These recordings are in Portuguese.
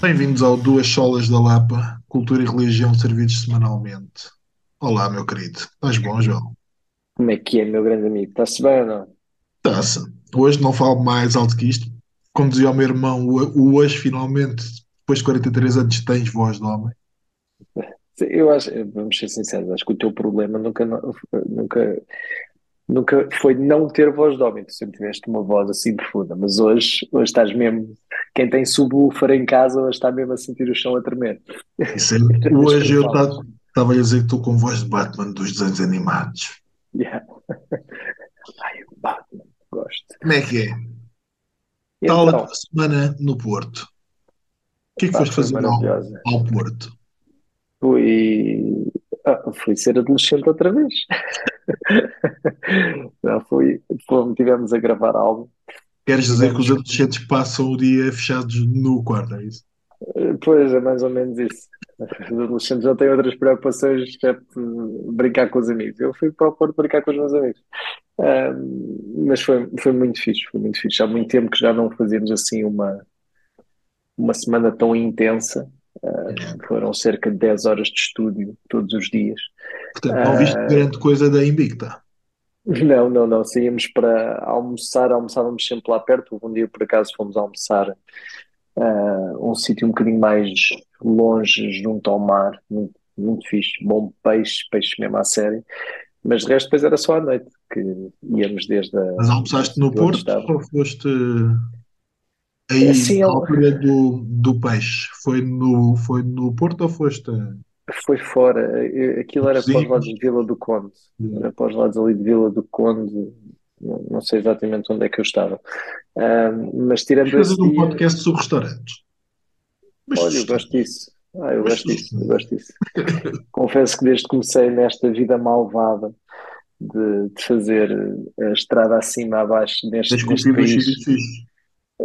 Bem-vindos ao Duas Solas da Lapa, Cultura e Religião servidos semanalmente. Olá, meu querido. Estás bom, João? Como é que é, meu grande amigo? Está-se bem ou não? Está-se. Hoje não falo mais alto que isto. Como dizia o meu irmão, o hoje finalmente, depois de 43 anos, tens voz de homem. Eu acho, vamos ser sinceros, acho que o teu problema nunca, nunca, nunca foi não ter voz de homem. Tu sempre tiveste uma voz assim profunda, mas hoje, hoje estás mesmo. Quem tem subwoofer em casa hoje está mesmo a sentir o chão a tremer. Isso é- hoje eu estava a dizer que estou com voz de Batman dos desenhos animados. Yeah. Ai, Batman, gosto. Como é que é? E Tal a então, semana no Porto. O que é que foste fazer ao, ao Porto? Fui, ah, fui ser adolescente outra vez. Não, fui, fomos, tivemos a gravar álbum. Queres dizer que os adolescentes passam o dia fechados no quarto, é isso? Pois, é mais ou menos isso. Os adolescentes já têm outras preocupações, exceto brincar com os amigos. Eu fui para o Porto brincar com os meus amigos. Ahm, mas foi, foi muito fixe, foi muito fixe. Há muito tempo que já não fazíamos assim uma, uma semana tão intensa. Ahm, foram cerca de 10 horas de estúdio todos os dias. Portanto, não viste Ah, grande coisa da Invicta. não, não, não. Saíamos para almoçar, almoçávamos sempre lá perto. Um dia, por acaso, fomos almoçar a um sítio um bocadinho mais longe, junto ao mar. Muito, muito fixe. Bom peixe, peixe mesmo à série. Mas de resto, depois era só à noite, que íamos desde a, Mas almoçaste no Porto ou foste aí Assim, à ele altura do, do peixe? Foi no, foi no Porto ou foste foi fora. Aquilo era para os lados de Vila do Conde. Era para os lados ali de Vila do Conde. Não, não sei exatamente onde é que eu estava. Ah, mas tirando fazer esse um dia, podcast sobre restaurantes. Mas olha, eu gosto disso. Ah, eu gosto disso, eu gosto disso. Confesso que desde que comecei nesta vida malvada de, de fazer a estrada acima abaixo neste, neste país.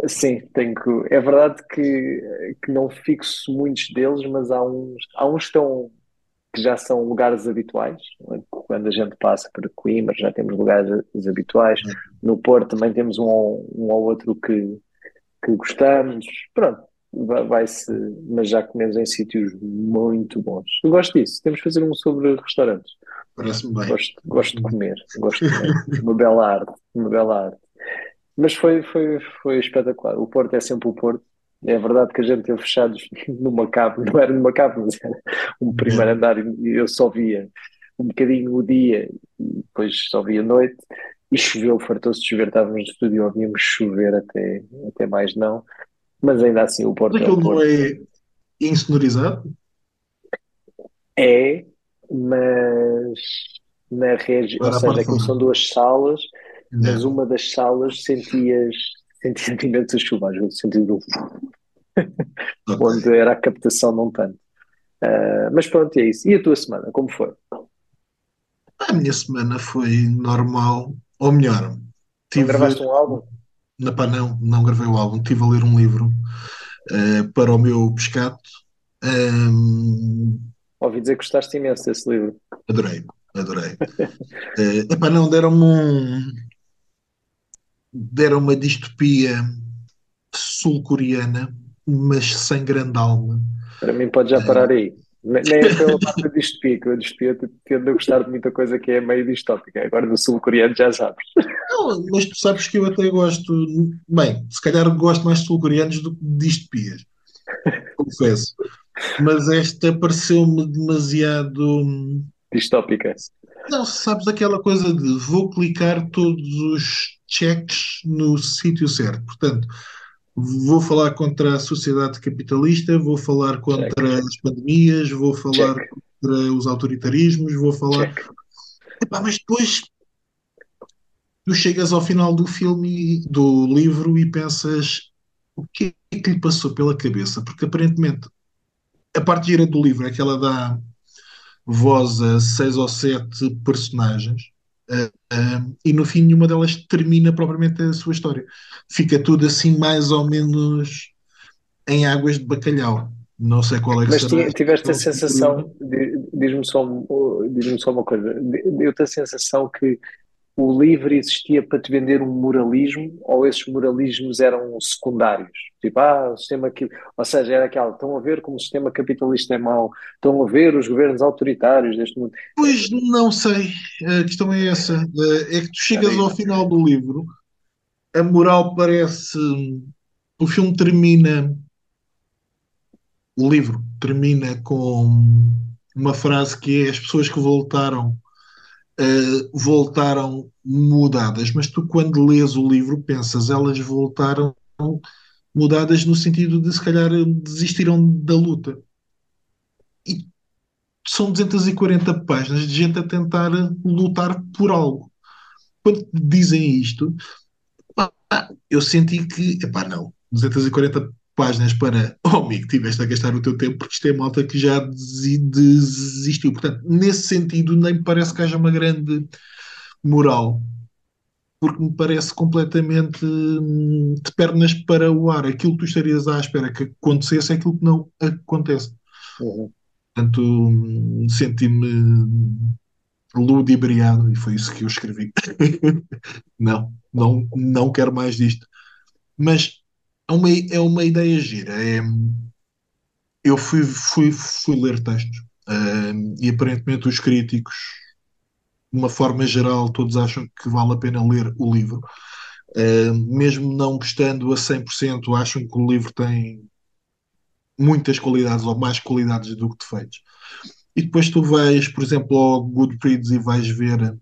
Sim, tenho que. É verdade que, que não fixo muitos deles, mas há uns, há uns que estão, que já são lugares habituais. é? Quando a gente passa para Coimbra, já temos lugares habituais. No Porto também temos um, ou- um ou outro que, que gostamos. Pronto, vai- vai-se, mas já comemos em sítios muito bons. Eu gosto disso. Temos que fazer um sobre restaurantes. Parece-me bem. Gosto, gosto de comer, gosto de comer. Uma bela arte, uma bela arte. Mas foi, foi, foi espetacular. O Porto é sempre o Porto. É verdade que a gente teve fechados numa cave, não era numa cave, mas era um primeiro É. andar e eu só via um bocadinho o dia e depois só via a noite. E choveu, fartou-se de chover, estávamos no estúdio, ouvíamos chover até, até mais não. Mas ainda assim o Mas Porto é o aquilo não Porto. é insonorizado? É, mas na região, ou seja, aquilo fora. são duas salas, mas uma das salas sentias, sentias imensa chuva, às vezes sentias um, onde era a captação não tanto. Ah, mas pronto, é isso. E a tua semana, como foi? A minha semana foi normal, ou melhor, tive gravaste um álbum? na pá, não, não gravei o álbum, estive a ler um livro eh, para o meu pescado. Ahm, Ouvi dizer que gostaste imenso desse livro. adorei, adorei. Eh, epá, não, deram-me um, deram uma distopia sul-coreana, mas sem grande alma. Para mim, pode já parar aí. Ne- Nem é pela parte da distopia, que a distopia tende a gostar de muita coisa que é meio distópica. Agora, do sul-coreano, já sabes. Não, mas tu sabes que eu até gosto, bem, se calhar gosto mais de sul-coreanos do que de distopias, confesso. Mas esta pareceu-me demasiado. Distópica. Não, sabes aquela coisa de vou clicar todos os checks no sítio certo. Portanto, vou falar contra a sociedade capitalista, vou falar Check, contra as pandemias, vou falar check, contra os autoritarismos, vou falar. check. Epá, mas depois tu chegas ao final do filme, do livro, e pensas o que é que lhe passou pela cabeça? Porque aparentemente a parte gira do livro é que ela dá voz a seis ou sete personagens. ah, ah, e no fim nenhuma delas termina propriamente a sua história. Fica tudo assim mais ou menos em águas de bacalhau. Não sei qual é que Mas será tiveste a sensação, diz-me só, diz-me só uma coisa, deu-te a sensação que o livro existia para te vender um moralismo ou esses moralismos eram secundários? Tipo, ah, o sistema aqui, ou seja, era aquela, estão a ver como o sistema capitalista é mau, estão a ver os governos autoritários deste mundo. Pois não sei, a questão é essa. É que tu chegas ao final do livro, a moral parece. O filme termina. O livro termina com uma frase que é as pessoas que voltaram uh, voltaram mudadas, mas tu, quando lês o livro, pensas, elas voltaram mudadas no sentido de se calhar desistiram da luta. E são 240 páginas de gente a tentar lutar por algo. Quando dizem isto, eu senti que, epá, não, 240 páginas para, oh amigo, tiveste a gastar o teu tempo porque isto é malta que já desistiu. Portanto, nesse sentido, nem me parece que haja uma grande moral, porque me parece completamente hum, de pernas para o ar. Aquilo que tu estarias à espera que acontecesse é aquilo que não acontece. Uhum. Portanto, hum, senti-me ludibriado e foi isso que eu escrevi. não, não, não quero mais disto. Mas é uma, é uma ideia gira. É, eu fui, fui, fui ler textos uh, e aparentemente os críticos, de uma forma geral, todos acham que vale a pena ler o livro. Uh, mesmo não gostando a 100%, acham que o livro tem muitas qualidades ou mais qualidades do que defeitos. E depois tu vais, por exemplo, ao Goodreads e vais ver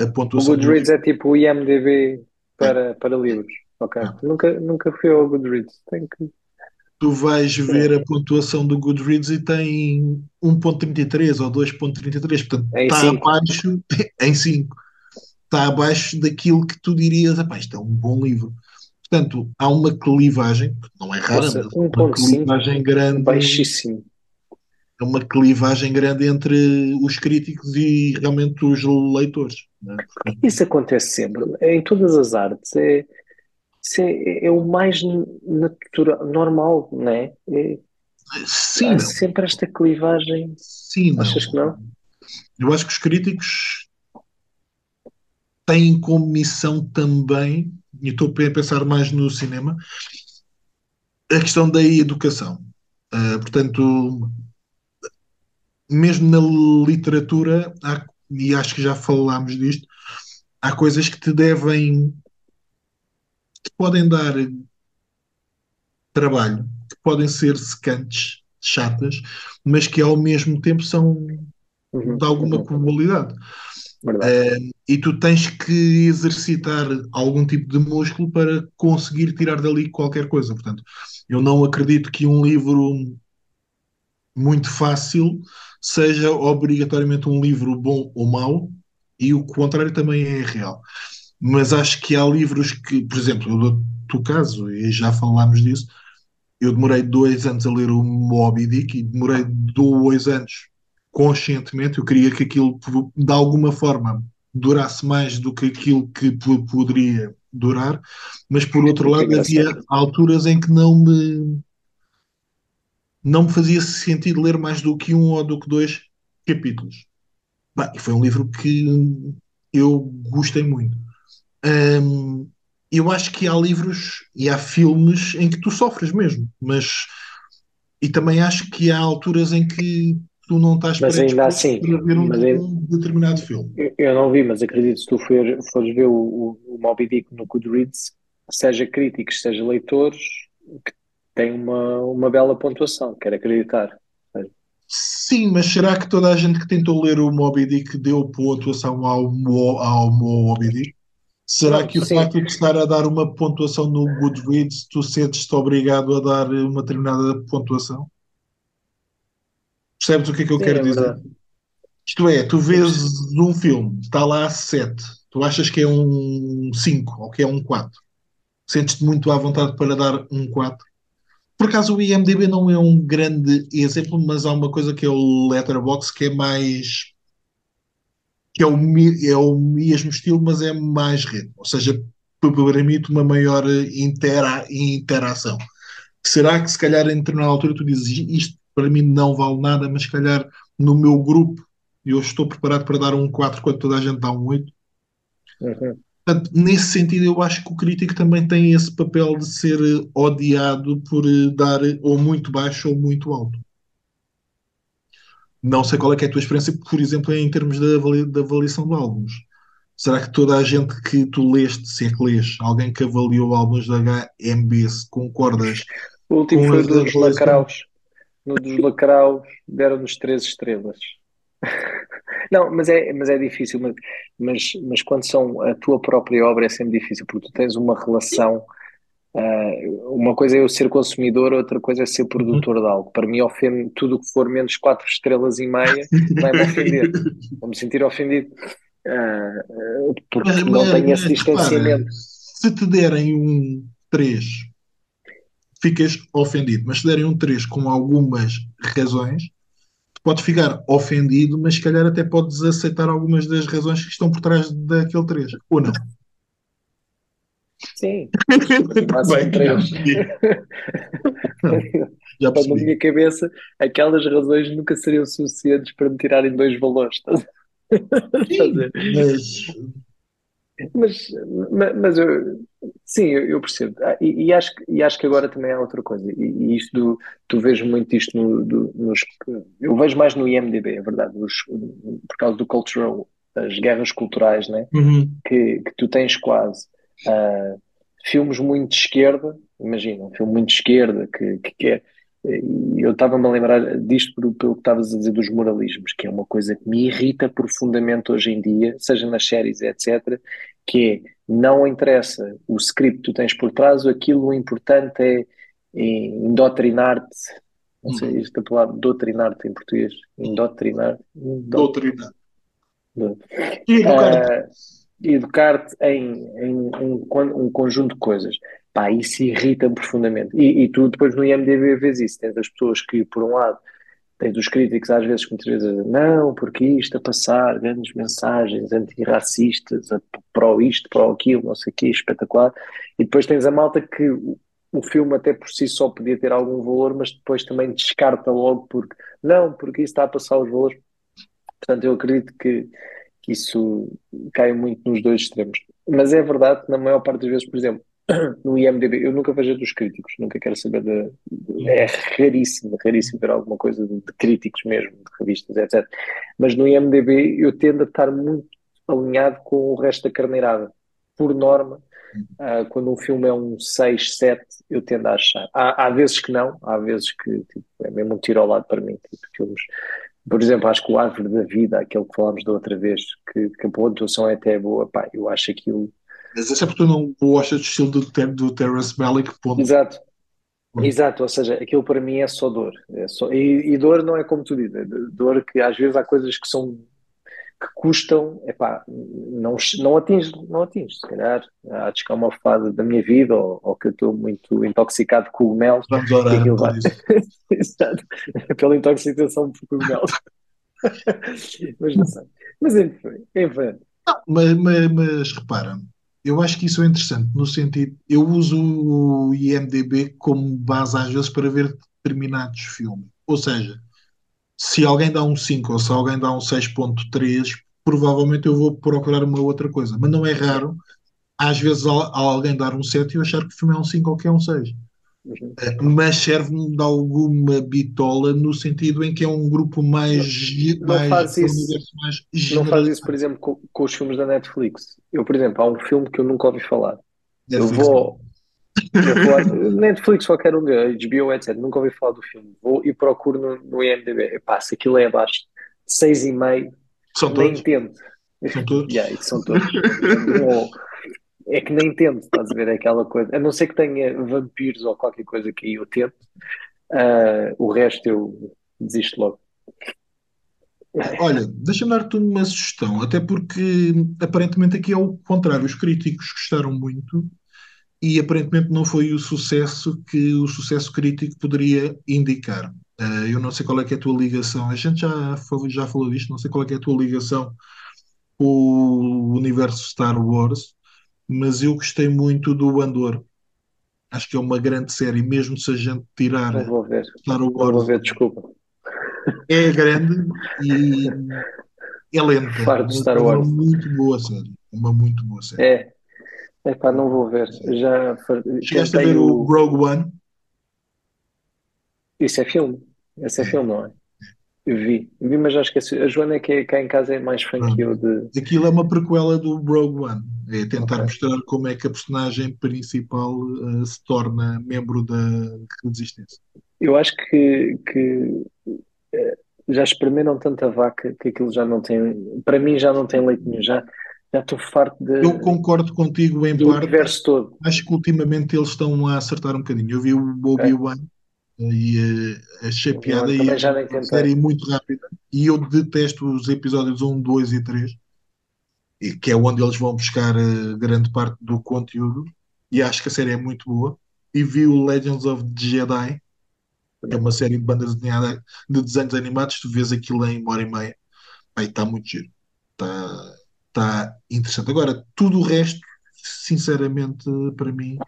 a pontuação. O Goodreads é tipo o IMDB para, é. para livros. Ok. Nunca, nunca fui ao Goodreads. Tenho que. Tu vais ver a pontuação do Goodreads e tem 1.33 ou 2.33, portanto em está abaixo, em 5, está abaixo daquilo que tu dirias, isto é um bom livro. Portanto, há uma clivagem, não é rara, Nossa, mas uma clivagem grande. Baixíssimo. É uma clivagem grande entre os críticos e realmente os leitores. É? Isso acontece sempre. Em todas as artes. É, isso é, é o mais natural, normal, não é? é Sim. Há sempre esta clivagem. Sim, não. Achas que não? Eu acho que os críticos têm como missão também, e estou a pensar mais no cinema, a questão da educação. Uh, portanto, mesmo na literatura, há, e acho que já falámos disto, há coisas que te devem que podem dar trabalho, que podem ser secantes, chatas, mas que ao mesmo tempo são uhum, de alguma uhum. qualidade. Uh, e tu tens que exercitar algum tipo de músculo para conseguir tirar dali qualquer coisa. Portanto, eu não acredito que um livro muito fácil seja obrigatoriamente um livro bom ou mau, e o contrário também é real mas acho que há livros que, por exemplo, eu dou-te o caso, e já falámos disso, eu demorei dois anos a ler o Moby Dick e demorei dois anos conscientemente, eu queria que aquilo de alguma forma durasse mais do que aquilo que poderia durar, mas por outro lado havia alturas em que não me não me fazia sentido ler mais do que um ou do que dois capítulos. E foi um livro que eu gostei muito. Um, eu acho que há livros e há filmes em que tu sofres mesmo, mas e também acho que há alturas em que tu não estás mas ainda assim, para ver um, ainda, um, determinado filme. Eu não vi, mas acredito se tu for, fores ver o, o, o Moby Dick no Goodreads, seja críticos, seja leitores, que tem uma, uma bela pontuação, quero acreditar. Sim, mas será que toda a gente que tentou ler o Moby Dick deu pontuação ao, ao Moby Dick? Será que o Sim. facto de estar a dar uma pontuação no Goodreads, tu sentes-te obrigado a dar uma determinada pontuação? Percebes o que é que eu Sim, quero é dizer? Isto é, tu vês um filme, está lá 7, tu achas que é um 5 ou que é um 4. Sentes-te muito à vontade para dar um 4. Por acaso o IMDB não é um grande exemplo, mas há uma coisa que é o Letterboxd que é mais que é o, é o mesmo estilo, mas é mais rede. Ou seja, permite uma maior intera, interação. Será que se calhar em determinada altura tu dizes isto para mim não vale nada, mas se calhar no meu grupo eu estou preparado para dar um 4 quando toda a gente dá um 8? Uhum. Portanto, nesse sentido, eu acho que o crítico também tem esse papel de ser eh, odiado por eh, dar ou muito baixo ou muito alto. Não sei qual é, é a tua experiência, por exemplo, em termos da, avali- da avaliação de álbuns. Será que toda a gente que tu leste, se é que lês, alguém que avaliou álbuns da HMB, se concordas O último com foi dos? Lacraus. No dos Lacraus deram-nos três estrelas. Não, mas é, mas é difícil, mas, mas, mas quando são a tua própria obra é sempre difícil, porque tu tens uma relação. Ah, uma coisa é eu ser consumidor, outra coisa é ser produtor de algo. Para mim, ofende tudo o que for menos quatro estrelas e meia, vai-me ofender. Vou-me sentir ofendido. Ah, ah, Mas, porque não mas, tenho esse repara, distanciamento. se te derem um 3, ficas ofendido, mas se derem um 3 com algumas razões, tu podes ficar ofendido, mas se calhar até podes aceitar algumas das razões que estão por trás daquele 3, ou não? Sim, Bem, já três. percebi. Já Mas na percebi. minha cabeça, aquelas razões nunca seriam suficientes para me tirarem dois valores. A Sim, ver? mas Mas, ma- mas eu, sim, eu, eu percebo. Ah, E, e acho, que- e acho que agora também há outra coisa. E, e isto, do, tu vês muito isto no, do- nos. Eu vejo mais no IMDb, é verdade, nos- por causa do cultural, das guerras culturais, né? uhum, que, que tu tens quase ah, filmes muito de esquerda, imagina, um filme muito de esquerda que, que quer. E eu estava-me a lembrar disto pelo, pelo que estavas a dizer dos moralismos, que é uma coisa que me irrita profundamente hoje em dia, seja nas séries, etc., que é, não interessa o script que tu tens por trás, aquilo o importante é, é indoctrinar-te, não sei uhum. esta palavra, doutrinar-te em português, indoctrinar, indot, Doutrina. E educar-te. ah, educar-te em, em um, con- conjunto de coisas. Pá, isso irrita-me profundamente. E, e tu depois no IMDb vês isso. Tens as pessoas que, por um lado, tens os críticos às vezes que muitas vezes dizem, não, porque isto a passar grandes mensagens antirracistas, pró isto, pró aquilo, não sei o quê, espetacular. E depois tens a malta que o, o filme até por si só podia ter algum valor, mas depois também descarta logo porque, não, porque isso está a passar os valores. Portanto, eu acredito que isso cai muito nos dois extremos. Mas é verdade que na maior parte das vezes, por exemplo, no IMDb, eu nunca vejo dos críticos, nunca quero saber de, de- é raríssimo, raríssimo ver alguma coisa de, de críticos mesmo, de revistas, etc. Mas no IMDb eu tendo a estar muito alinhado com o resto da carneirada. Por norma, ah, quando um filme é um 6 7 eu tendo a achar. Há, há vezes que não, há vezes que tipo, é mesmo um tiro ao lado para mim, tipo, filmes por exemplo, acho que o Árvore da Vida, aquele que falámos da outra vez, que, que a pontuação é até boa, pá, eu acho aquilo. Mas esse é porque tu não gostas do estilo do, Ter- do Terrence Malick, ponto. Exato, exato, ou seja, aquilo para mim é só dor. É só... E, e dor não é como tu dizes, é dor que às vezes há coisas que são que custam, epá, não, não atinge, não atinge, se calhar, há de chegar uma fase da minha vida, ou, ou que eu estou muito intoxicado de cogumelos, Vamos que orar por vai, pela intoxicação por cogumelos, mas não sei, mas enfim, enfim. Mas, mas, mas repara, eu acho que isso é interessante, no sentido, eu uso o IMDB como base às vezes para ver determinados filmes. Ou seja, se alguém dá um 5 ou se alguém dá um seis ponto três provavelmente eu vou procurar uma outra coisa. Mas não é raro, às vezes, al- alguém dar um 7 e eu achar que o filme é um 5 ou que é um 6. Uhum. Mas serve-me de alguma bitola no sentido em que é um grupo mais, Não mais faz isso, mais não faz isso, por exemplo, com, com os filmes da Netflix. Eu, por exemplo, há um filme que eu nunca ouvi falar. Netflix eu vou Netflix, qualquer um, HBO, etc. Nunca ouvi falar do filme. Vou e procuro no, no IMDb. Epá, se aquilo é abaixo de 6,5, São nem todos? tento. São todos? Yeah, são todos. É que nem tento, estás a ver? É aquela coisa. A não ser que tenha vampiros ou qualquer coisa que aí eu tento, ah, o resto eu desisto logo. Olha, deixa-me dar-te uma sugestão, até porque aparentemente aqui é o contrário. Os críticos gostaram muito e aparentemente não foi o sucesso que o sucesso crítico poderia indicar. Eh, eu não sei qual é que é a tua ligação, a gente já falou, já falou disto, não sei qual é que é a tua ligação com o universo Star Wars, mas eu gostei muito do Andor. Acho que é uma grande série, mesmo se a gente tirar. Star Não vou Wars, ver, desculpa. é grande e é lenta, de Star é uma Wars. muito boa série. Uma muito boa série. É, é pá, não vou ver. Já Chegaste a ver o o. Rogue One? Isso é filme. Esse é filme, não é? Vi. Vi, mas já esqueci. A Joana é que é- cá em casa é mais fã que eu de. Aquilo é uma prequela do Rogue One. É tentar Ok. mostrar como é que a personagem principal eh, se torna membro da Resistência. Eu acho que, que eh, já espremeram tanta vaca que aquilo já não tem. Para mim já não tem leite nenhum. Já já estou farto de, Eu concordo contigo em parte. universo todo. Acho que ultimamente eles estão a acertar um bocadinho. Eu vi o É. Obi-Wan e eh, achei Eu piada e é tentei. série muito rápida. E eu detesto os episódios 1, 2 e 3, e que é onde eles vão buscar eh, grande parte do conteúdo. E acho que a série é muito boa. E vi o Legends of the Jedi, que é uma série de bandas desenhada de desenhos animados. Tu vês aquilo em uma hora e meia. Aí está muito giro. Está tá interessante. Agora, tudo o resto, sinceramente, para mim,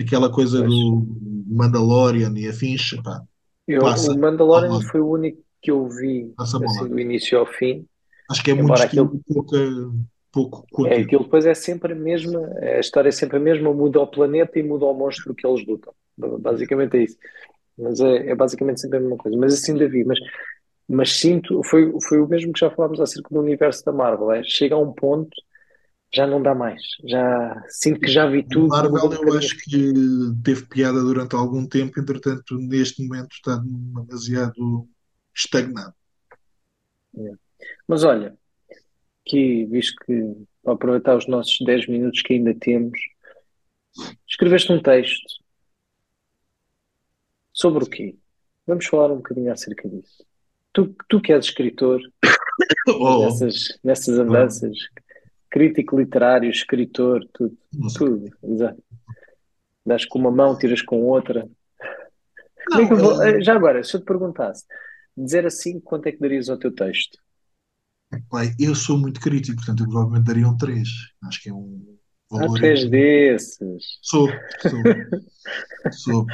aquela coisa Pois. do Mandalorian e afins, pá, Eu, passa o Mandalorian foi o único que eu vi assim do início ao fim. Acho que é muito estilo aquilo pouca, pouco é aquilo depois é sempre a mesma, a história é sempre a mesma, muda o planeta e muda o monstro que eles lutam. Basicamente é isso. Mas é, é basicamente sempre a mesma coisa. Mas assim, Davi, mas, mas sinto, foi, foi o mesmo que já falámos acerca do universo da Marvel. É, chega a um ponto, já não dá mais. Já sinto que já vi tudo, Marvel, eu acho que teve piada durante algum tempo, entretanto, neste momento está demasiado estagnado. Mas olha, que visto que para aproveitar os nossos 10 minutos que ainda temos, escreveste um texto sobre o quê? Vamos falar um bocadinho acerca disso. Tu, tu que és escritor, Oh, nessas, nessas andanças, crítico literário, escritor, tudo, não tudo, exato. Das com uma mão, tiras com outra. Como é eu Não, vou- eh, Já agora, se eu te perguntasse, dizer assim, quanto é que darias ao teu texto? eu sou muito crítico, portanto, eu provavelmente daria um 3. Acho que é um Ah, valor és interessante. desses. Sou, sou, sou.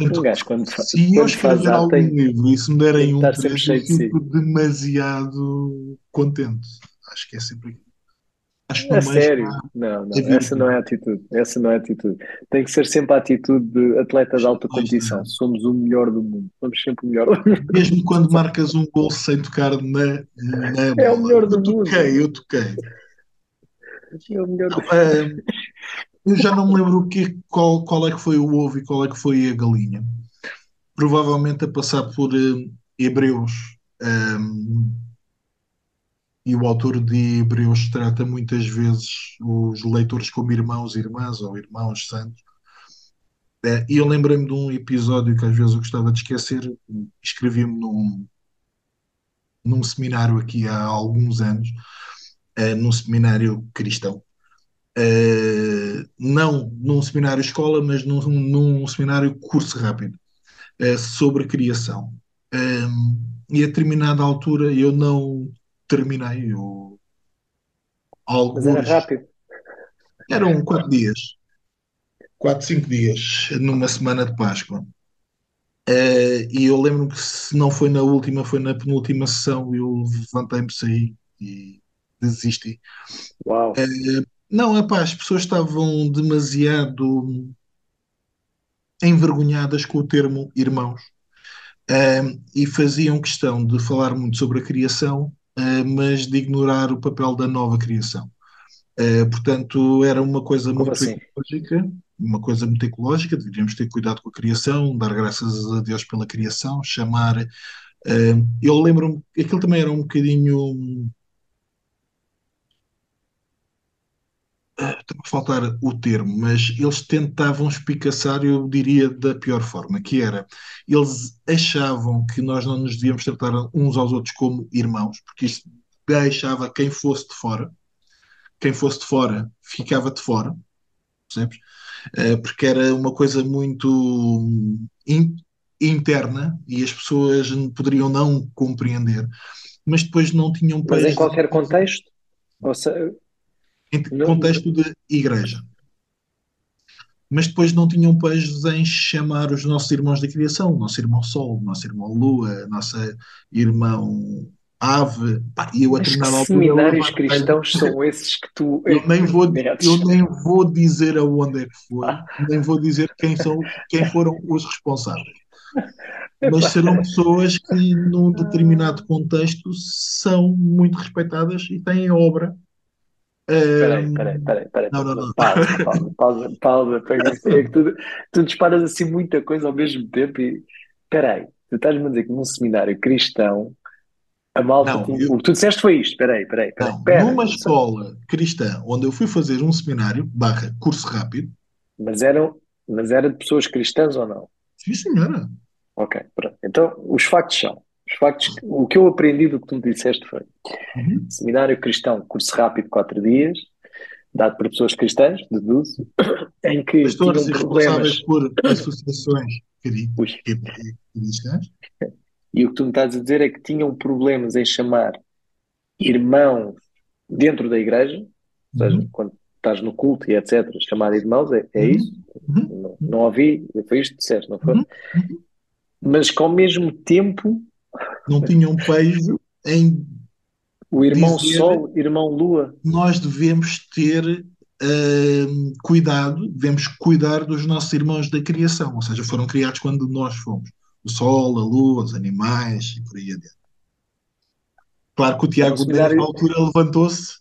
Um Portanto, gajo, quando, se eu quando faz escrever algum tem, livro e se me derem um 3, eu cheio de si. fico demasiado contente. Acho que é sempre. Acho que meio sério? está Não, não, essa não é a atitude. Essa não é a atitude. Tem que ser sempre a atitude de atleta de alta Lá está. competição. Somos o melhor do mundo. Somos sempre o melhor do mundo. Mesmo quando marcas um gol sem tocar na, na É o melhor do Eu mundo. toquei, eu toquei. É o melhor Não, do ah, eu já não me lembro o que, qual, qual é que foi o ovo e qual é que foi a galinha. Provavelmente a passar por eh, Hebreus. Ahm, e o autor de Hebreus trata muitas vezes os leitores como irmãos e irmãs ou irmãos santos. Eh, e eu lembrei-me de um episódio que às vezes eu gostava de esquecer. Escrevi-me num, num seminário aqui há alguns anos, eh, num seminário cristão. Eh, não num seminário escola, mas num, num seminário curso rápido, eh, sobre criação. Um, e a determinada altura eu não terminei, eu, Mas era alguns, rápido. eram quatro dias, quatro, cinco dias, numa semana de Páscoa. Eh, e eu lembro que se não foi na última, foi na penúltima sessão, eu levantei-me, saí e desisti. Uau. Eh, não, epá, as pessoas estavam demasiado envergonhadas com o termo irmãos. Um, e faziam questão de falar muito sobre a criação, uh, mas de ignorar o papel da nova criação. Uh, portanto, era uma coisa Como muito assim? ecológica, uma coisa muito ecológica, deveríamos ter cuidado com a criação, dar graças a Deus pela criação, chamar. Uh, eu lembro-me, aquilo também era um bocadinho. A faltar o termo, mas eles tentavam espicaçar, eu diria, da pior forma, que era, eles achavam que nós não nos devíamos tratar uns aos outros como irmãos, porque isto deixava quem fosse de fora, quem fosse de fora ficava de fora, percebes? Porque era uma coisa muito in, interna e as pessoas poderiam não compreender, mas depois não tinham Mas em qualquer contexto? Ou seja, contexto de igreja. Mas depois não tinham pejos em chamar os nossos irmãos da criação, o nosso irmão Sol, o nosso irmão Lua, a nossa irmão ave, pá, e eu a determinada altura eu seminários levantei-me. cristãos são esses que tu Eu nem vou, eu nem vou dizer aonde é que foi, Ah, nem vou dizer quem são, quem foram os responsáveis. Mas serão pessoas que, num determinado contexto, são muito respeitadas e têm obra. Peraí, Ahm, peraí, peraí, peraí, não, não, peraí. não. Pausa, pausa, pausa, pausa. É que tu, tu disparas assim muita coisa ao mesmo tempo e. Peraí, tu estás-me a dizer que num seminário cristão a malta Não, eu- O que tu disseste foi isto. Peraí, peraí, peraí. Não, Pera, numa só- escola cristã onde eu fui fazer um seminário, barra curso rápido, Mas eram, mas era de pessoas cristãs ou não? sim senhora, Ok, pronto. Então, os factos são. Os factos, o que eu aprendi do que tu me disseste foi Uhum. seminário cristão, curso rápido, quatro dias, dado por pessoas cristãs, deduzo, em que pastores tinham problemas. por associações cri- cristãs, E o que tu me estás a dizer é que tinham problemas em chamar irmãos dentro da igreja, ou seja, Uhum. quando estás no culto e etc., chamar irmãos, é, é Uhum. isso? Uhum. Não, não ouvi, foi isto que disseste, não foi? Uhum. Mas que ao mesmo tempo não tinham pejo em o irmão Dizer- Sol, irmão Lua, nós devemos ter hum, cuidado, devemos cuidar dos nossos irmãos da criação, ou seja, foram criados quando nós fomos. O sol, a lua, os animais e por aí adiante. Claro que o Tiago, Vamos nessa altura, levantou-se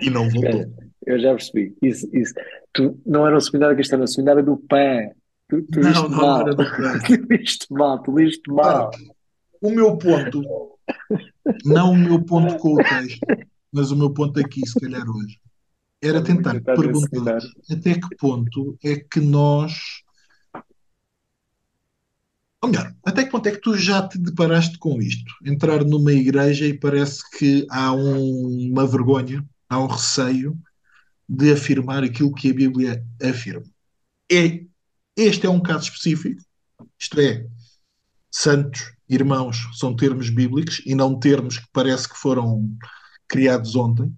e não voltou. Eu já percebi. Isso, isso. Tu não era o seminário cristão, era o seminário do PAN. Tu, tu Não, não mal. era do PAN. Tu liste mal, tu liste mal. O meu ponto, não o meu ponto com o texto, mas o meu ponto aqui, se calhar hoje, era tentar perguntar até que ponto é que nós. Ou melhor, até que ponto é que tu já te deparaste com isto? Entrar numa igreja e parece que há um- uma vergonha, há um receio de afirmar aquilo que a Bíblia afirma. É, este é um caso específico, isto é, santos, irmãos, são termos bíblicos e não termos que parece que foram criados ontem.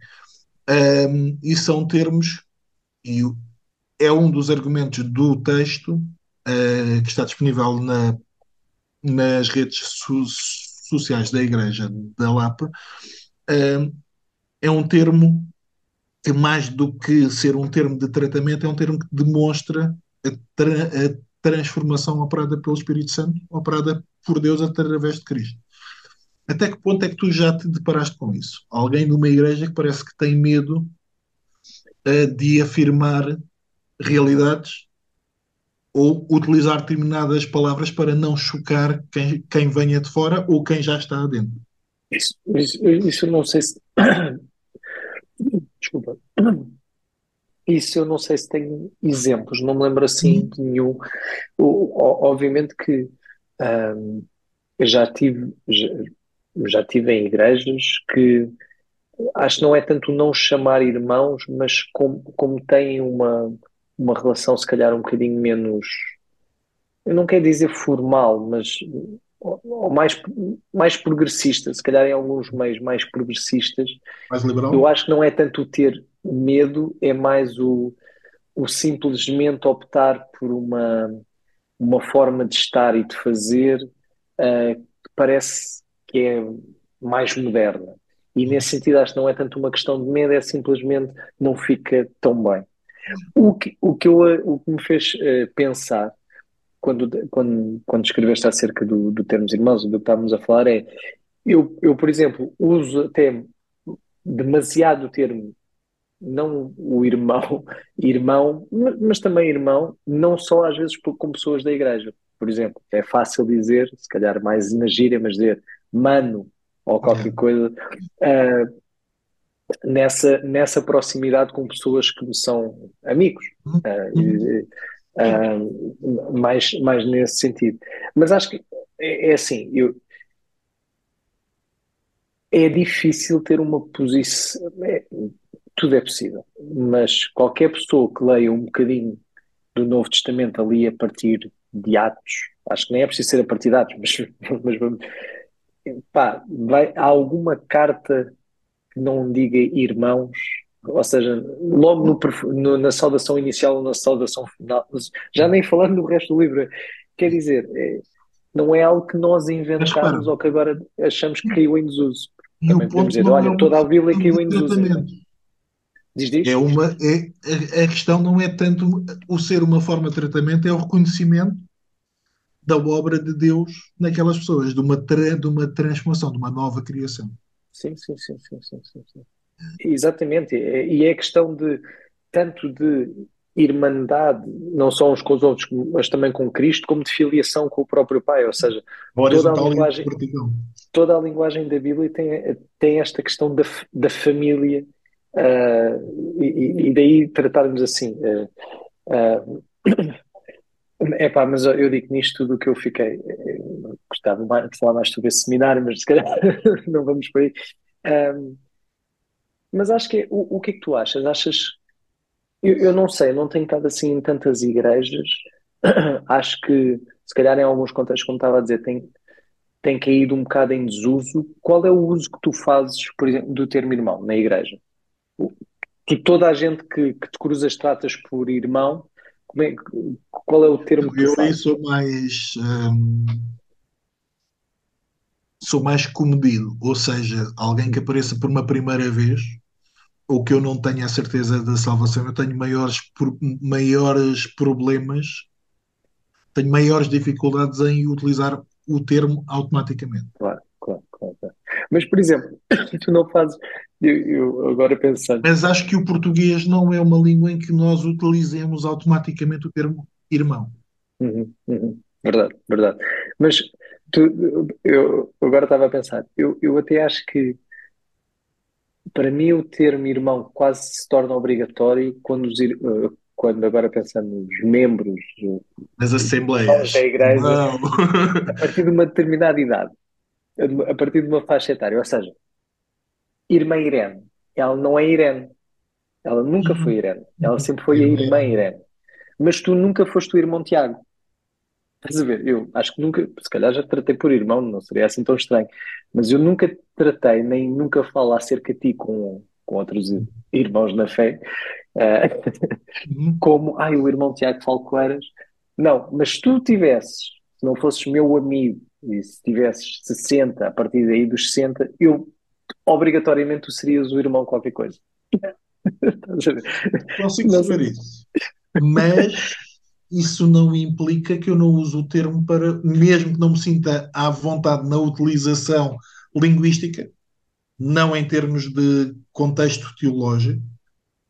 Ahm, e são termos, e é um dos argumentos do texto ah, que está disponível na- nas redes so- sociais da Igreja da Lapa. É um termo que, mais do que ser um termo de tratamento, é um termo que demonstra a, tra- a transformação operada pelo Espírito Santo, operada por Deus através de Cristo. Até que ponto é que tu já te deparaste com isso? Alguém numa igreja que parece que tem medo eh, de afirmar realidades ou utilizar determinadas palavras para não chocar quem, quem venha de fora ou quem já está dentro. Isso, isso, isso não sei se. Desculpa. Isso eu não sei se tenho exemplos, não me lembro assim de nenhum. O- o- obviamente que eu já tive, já, já tive em igrejas que acho que não é tanto não chamar irmãos, mas como, como têm uma, uma relação se calhar um bocadinho menos, eu não quero dizer formal, mas ou- mais, mais progressista, se calhar em alguns meios mais progressistas, Mais liberal? eu acho que não é tanto o ter medo, é mais o, o simplesmente optar por uma, uma forma de estar e de fazer eh, que parece que é mais moderna. E nesse sentido acho que não é tanto uma questão de medo, é simplesmente não fica tão bem. O que, o que, eu, o que me fez eh, pensar quando, quando, quando escreveste acerca do, do termos irmãos, do que estávamos a falar, é eu, eu, por exemplo, uso até demasiado o termo, não o irmão, irmão, ma- mas também irmão, não só às vezes com pessoas da igreja. Por exemplo, é fácil dizer, se calhar mais na gíria, mas dizer mano ou qualquer coisa, ah, nessa, nessa proximidade com pessoas que me são amigos. E- ah, mais, mais nesse sentido. Mas acho que é, é assim, eu, é difícil ter uma posição. é- tudo é possível, mas qualquer pessoa que leia um bocadinho do Novo Testamento ali a partir de Atos, acho que nem é preciso ser a partir de Atos, mas, mas vamos. Pá, vai, há alguma carta que não diga irmãos, ou seja, logo no no- na saudação inicial ou na saudação final, já nem falando do resto do livro, quer dizer, é, não é algo que nós Mas inventámos ou que agora achamos que caiu em desuso. e Também podemos dizer, é olha, uma toda a Bíblia caiu em desuso. Tratamento. Diz, É diz? uma, é, a, a questão não é tanto o ser uma forma de tratamento, é o reconhecimento da obra de Deus naquelas pessoas, de uma, tra- de uma transformação, de uma nova criação. Sim, sim, sim, sim, sim, sim, sim. Exatamente. E e é questão de tanto de irmandade, não só uns com os outros, mas também com Cristo, como de filiação com o próprio Pai. Ou seja, toda a linguagem, toda a linguagem da Bíblia tem, tem esta questão da, da família, ah, e, e- daí tratarmos assim. ah, ah, epá, mas eu eu digo nisto tudo o que eu fiquei. eh, Gostava mais de falar mais sobre esse seminário, mas se calhar não vamos por aí. Ah, mas acho que é, o, o que é que tu achas? Achas. Eu, eu não sei, não tenho estado assim em tantas igrejas. Acho que, se calhar, em alguns contextos, como estava a dizer, tem, tem caído um bocado em desuso. Qual é o uso que tu fazes, por exemplo, do termo irmão na igreja? Tu, toda a gente que, que te cruzas tratas por irmão, é, qual é o termo que Eu aí sou mais, hum, sou mais comedido, ou seja, alguém que apareça por uma primeira vez, ou que eu não tenha a certeza da salvação, eu tenho maiores, maiores problemas, tenho maiores dificuldades em utilizar o termo automaticamente. Claro, claro, claro, claro. Mas, por exemplo, tu não fazes. Eu, eu agora pensando. Mas acho que o português não é uma língua em que nós utilizemos automaticamente o termo irmão. Uhum, uhum. Verdade, verdade. Mas tu, eu agora estava a pensar, eu, eu até acho que para mim o termo irmão quase se torna obrigatório quando, os, eh, quando agora pensando nos membros irmãos assembleias. da igreja, Não. a partir de uma determinada idade, a partir de uma faixa etária, ou seja, irmã Irene, ela não é Irene, ela nunca foi Irene, ela sempre foi a irmã Irene, mas tu nunca foste o irmão Tiago. Estás a ver? Eu acho que nunca, se calhar já te tratei por irmão, não seria assim tão estranho, mas eu nunca te tratei, nem nunca falo acerca de ti com, com outros irmãos na fé, eh, Uhum. como, ai, o irmão Tiago Falcoeiras. Não, mas se tu tivesses, se não fosses meu amigo, e se tivesses 60, a partir daí dos 60, eu, obrigatoriamente, tu serias o irmão qualquer coisa. Consigo saber sei. isso. Mas isso não implica que eu não use o termo para, mesmo que não me sinta à vontade na utilização linguística, não em termos de contexto teológico,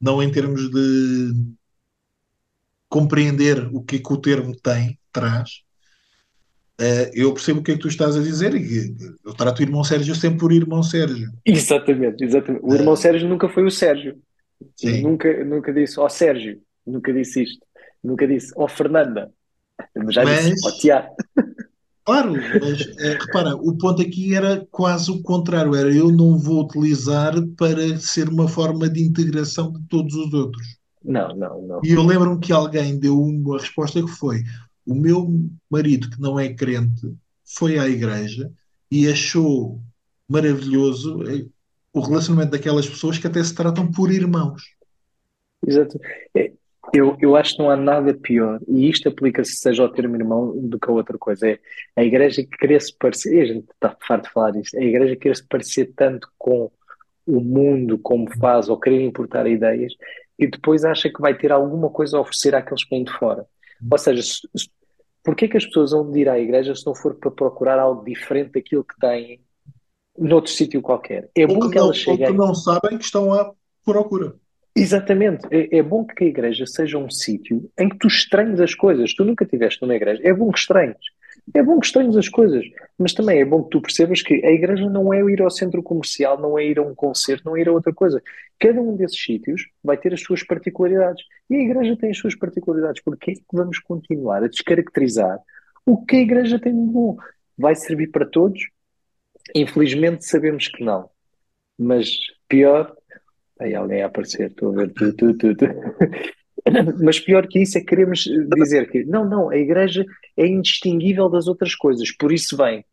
não em termos de compreender o que é que o termo tem, traz. Eh, Eu percebo o que é que tu estás a dizer e eu trato o irmão Sérgio sempre por irmão Sérgio. Exatamente, exatamente. O irmão Sérgio nunca foi o Sérgio. Sim. Nunca, nunca disse, ó Sérgio, nunca disse isto. Nunca disse, ó Fernanda. Mas já disse, Mas- ó Tiago. Claro, mas eh, repara, o ponto aqui era quase o contrário, era eu não vou utilizar para ser uma forma de integração de todos os outros. Não, não, não. E eu lembro-me que alguém deu uma resposta que foi: o meu marido, que não é crente, foi à igreja e achou maravilhoso eh, o relacionamento daquelas pessoas que até se tratam por irmãos. Exato. É, Eu, eu acho que não há nada pior, e isto aplica-se seja ao termo irmão do que a outra coisa. É a igreja que querer se parecer, e a gente está farto de falar isto, a igreja querer se parecer tanto com o mundo como faz, ou querer importar ideias, e depois acha que vai ter alguma coisa a oferecer àqueles que vêm de fora. Ou seja, se, se, porquê que as pessoas vão de ir à igreja se não for para procurar algo diferente daquilo que têm noutro sítio qualquer? É Ou bom que que não, elas ou cheguem. que não sabem que estão à procura. Exatamente. É, é bom que a igreja seja um sítio em que tu estranhes as coisas. Tu nunca estiveste numa igreja. É bom que estranhes. É bom que estranhes as coisas. Mas também é bom que tu percebas que a igreja não é ir ao centro comercial, não é ir a um concerto, não é ir a outra coisa. Cada um desses sítios vai ter as suas particularidades. E a igreja tem as suas particularidades. Porquê é que vamos continuar a descaracterizar o que a igreja tem de bom? Vai servir para todos? Infelizmente sabemos que não. Mas pior, Aí alguém a aparecer, estou a ver tu, tu, tu, tu. Mas pior que isso é queremos dizer que não, não, a igreja é indistinguível das outras coisas, por isso vem.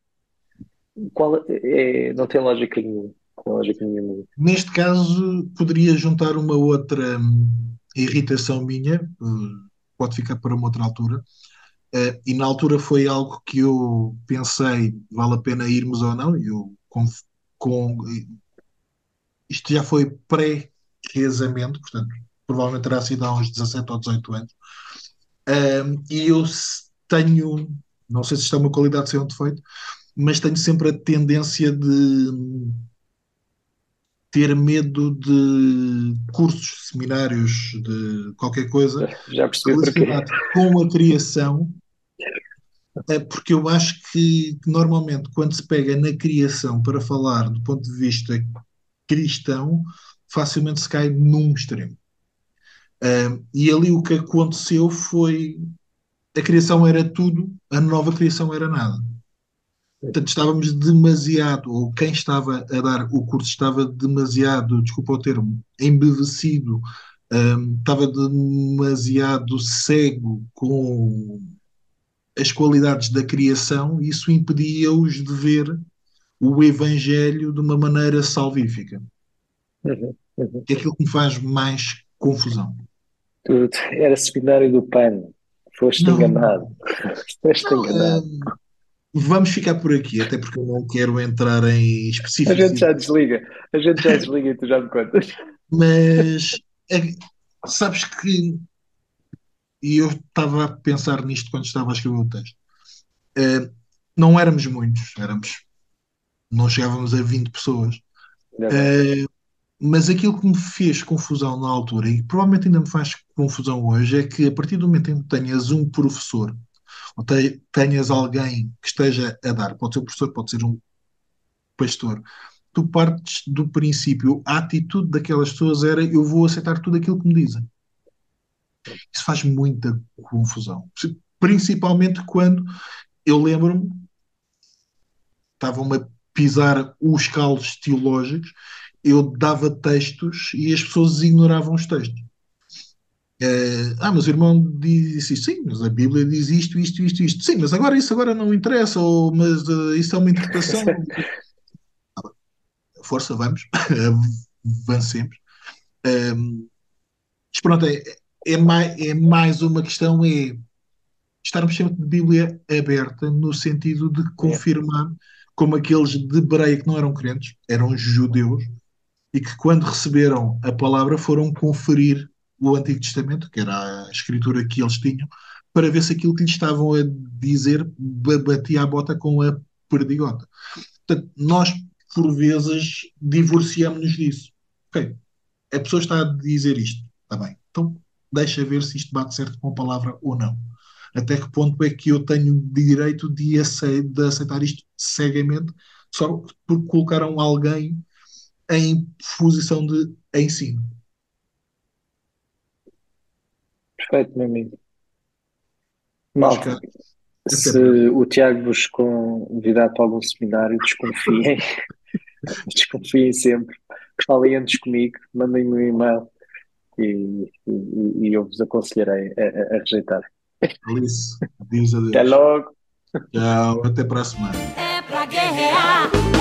Qual é, não tem lógica nenhuma. Não tem lógica nenhuma. Neste caso, poderia juntar uma outra hum, irritação minha, eh, pode ficar para uma outra altura, Uh, e na altura foi algo que eu pensei, vale a pena irmos ou não, eu com, com isto já foi pré-casamento, portanto, provavelmente terá sido há uns 17 ou 18 anos. Um, e eu tenho, não sei se isto é uma qualidade de ser um defeito, mas tenho sempre a tendência de ter medo de cursos, seminários, de qualquer coisa Já porquê. com a criação, é porque eu acho que normalmente quando se pega na criação para falar do ponto de vista cristão, facilmente se cai num extremo. E ali o que aconteceu foi a criação era tudo, a nova criação era nada. Portanto, estávamos demasiado, ou quem estava a dar o curso estava demasiado, desculpa o termo, embevecido, um, estava demasiado cego com as qualidades da criação, e isso impedia-os de ver o Evangelho de uma maneira salvífica. Uhum, uhum. É aquilo que me faz mais confusão. Tu, era seminário do PAN, foste não, enganado. Foste não, enganado. Um, vamos ficar por aqui, até porque eu não quero entrar em específicos. A gente já desliga, a gente já desliga e tu já me contas. Mas é, sabes que e eu estava a pensar nisto quando estava a escrever o texto. Uh, não éramos muitos, éramos não chegávamos a 20 pessoas. Uh, mas aquilo que me fez confusão na altura, e provavelmente ainda me faz confusão hoje, é que a partir do momento em que tenhas um professor, ou tenhas alguém que esteja a dar, pode ser um professor, pode ser um pastor, tu partes do princípio, a atitude daquelas pessoas era eu vou aceitar tudo aquilo que me dizem. Isso faz muita confusão. Principalmente quando eu lembro-me, estavam-me a pisar os calos teológicos, eu dava textos e as pessoas ignoravam os textos. Uh, ah, mas o irmão disse isto, sim, mas a Bíblia diz isto, isto, isto, isto. Sim, mas agora isso agora não interessa, ou, mas uh, isso é uma interpretação. Força, vamos, avancemos. Um, mas pronto, é, é, mais, é mais uma questão, é estarmos sempre de Bíblia aberta no sentido de confirmar como aqueles de Bereia que não eram crentes, eram judeus, e que quando receberam a palavra foram conferir o Antigo Testamento, que era a escritura que eles tinham, para ver se aquilo que lhes estavam a dizer batia a bota com a perdigota. Portanto, nós, por vezes, divorciamos-nos disso. Ok, a pessoa está a dizer isto, está bem. Então, deixa ver se isto bate certo com a palavra ou não até que ponto é que eu tenho direito de aceitar, isto cegamente só porque colocaram alguém em posição de ensino. Perfeito, meu amigo. Malta, se o Tiago vos convidar para algum seminário, desconfiem. desconfiem sempre. Falem antes comigo, mandem-me um e-mail e, e, e, eu vos aconselharei a, a, a rejeitar. Alice, diz adeus. Até logo. Tchau, até para a semana. É pra guerrear.